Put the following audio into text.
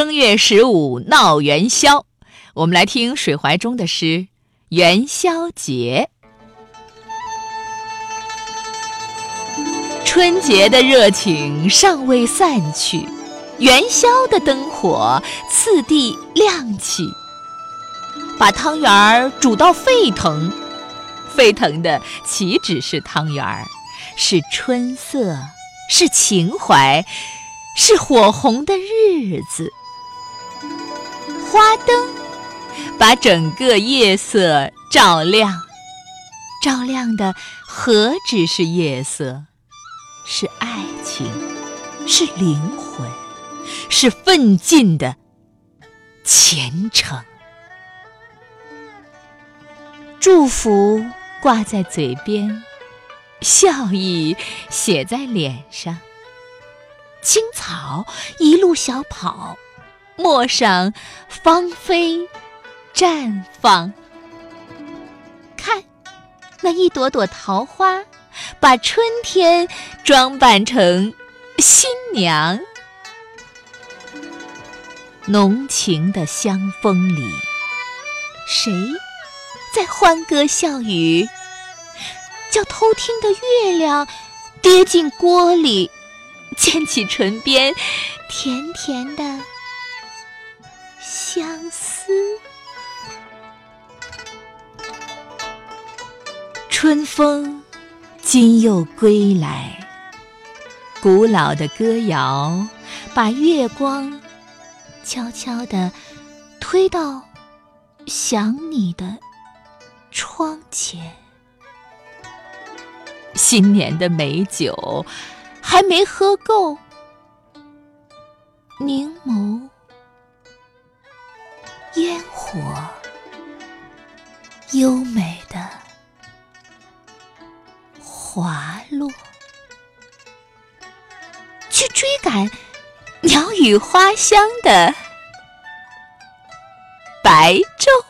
正月十五闹元宵，我们来听水怀中的诗《元宵节》。春节的热情尚未散去，元宵的灯火次第亮起，把汤圆儿煮到沸腾。沸腾的岂止是汤圆儿，是春色，是情怀，是火红的日子。花灯把整个夜色照亮，照亮的何止是夜色，是爱情，是灵魂，是奋进的前程。祝福挂在嘴边，笑意写在脸上。青草一路小跑。陌上芳菲绽放，看那一朵朵桃花，把春天装扮成新娘。浓情的香风里，谁在欢歌笑语？叫偷听的月亮跌进锅里，溅起唇边甜甜的。相思，春风今又归来。古老的歌谣，把月光悄悄地推到想你的窗前。新年的美酒还没喝够，凝眸。优美的滑落，去追赶鸟语花香的白昼。